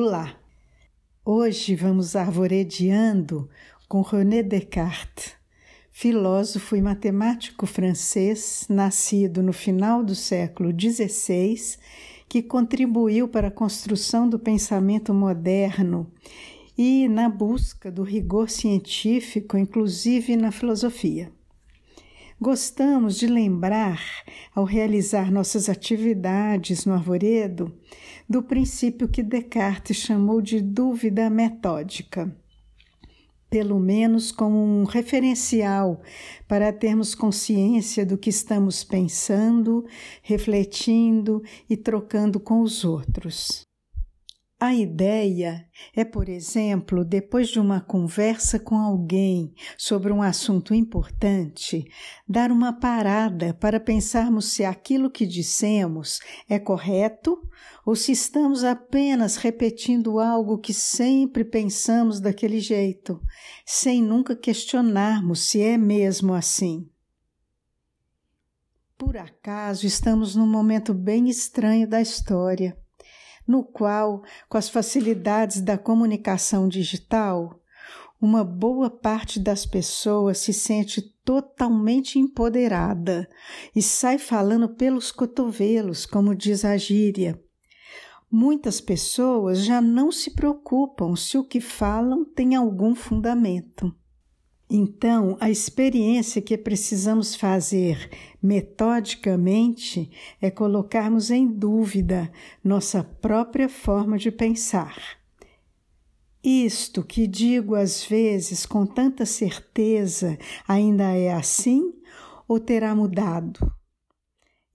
Olá! Hoje vamos arvoredeando com René Descartes, filósofo e matemático francês, nascido no final do século XVI, que contribuiu para a construção do pensamento moderno e na busca do rigor científico, inclusive na filosofia. Gostamos de lembrar, ao realizar nossas atividades no arvoredo, do princípio que Descartes chamou de dúvida metódica, pelo menos como um referencial para termos consciência do que estamos pensando, refletindo e trocando com os outros. A ideia é, por exemplo, depois de uma conversa com alguém sobre um assunto importante, dar uma parada para pensarmos se aquilo que dissemos é correto ou se estamos apenas repetindo algo que sempre pensamos daquele jeito, sem nunca questionarmos se é mesmo assim. Por acaso estamos num momento bem estranho da história no qual, com as facilidades da comunicação digital, uma boa parte das pessoas se sente totalmente empoderada e sai falando pelos cotovelos, como diz a gíria. Muitas pessoas já não se preocupam se o que falam tem algum fundamento. Então, a experiência que precisamos fazer metodicamente é colocarmos em dúvida nossa própria forma de pensar. Isto que digo às vezes com tanta certeza ainda é assim ou terá mudado?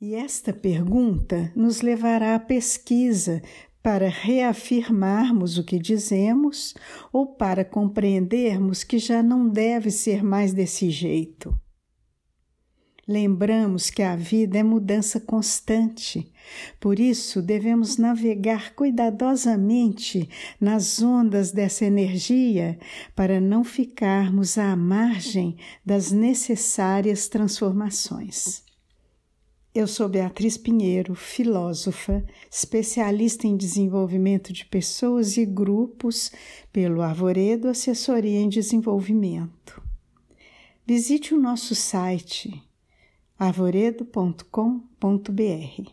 E esta pergunta nos levará à pesquisa para reafirmarmos o que dizemos ou para compreendermos que já não deve ser mais desse jeito. Lembramos que a vida é mudança constante, por isso devemos navegar cuidadosamente nas ondas dessa energia para não ficarmos à margem das necessárias transformações. Eu sou Beatriz Pinheiro, filósofa, especialista em desenvolvimento de pessoas e grupos pelo Arvoredo Assessoria em Desenvolvimento. Visite o nosso site arvoredo.com.br.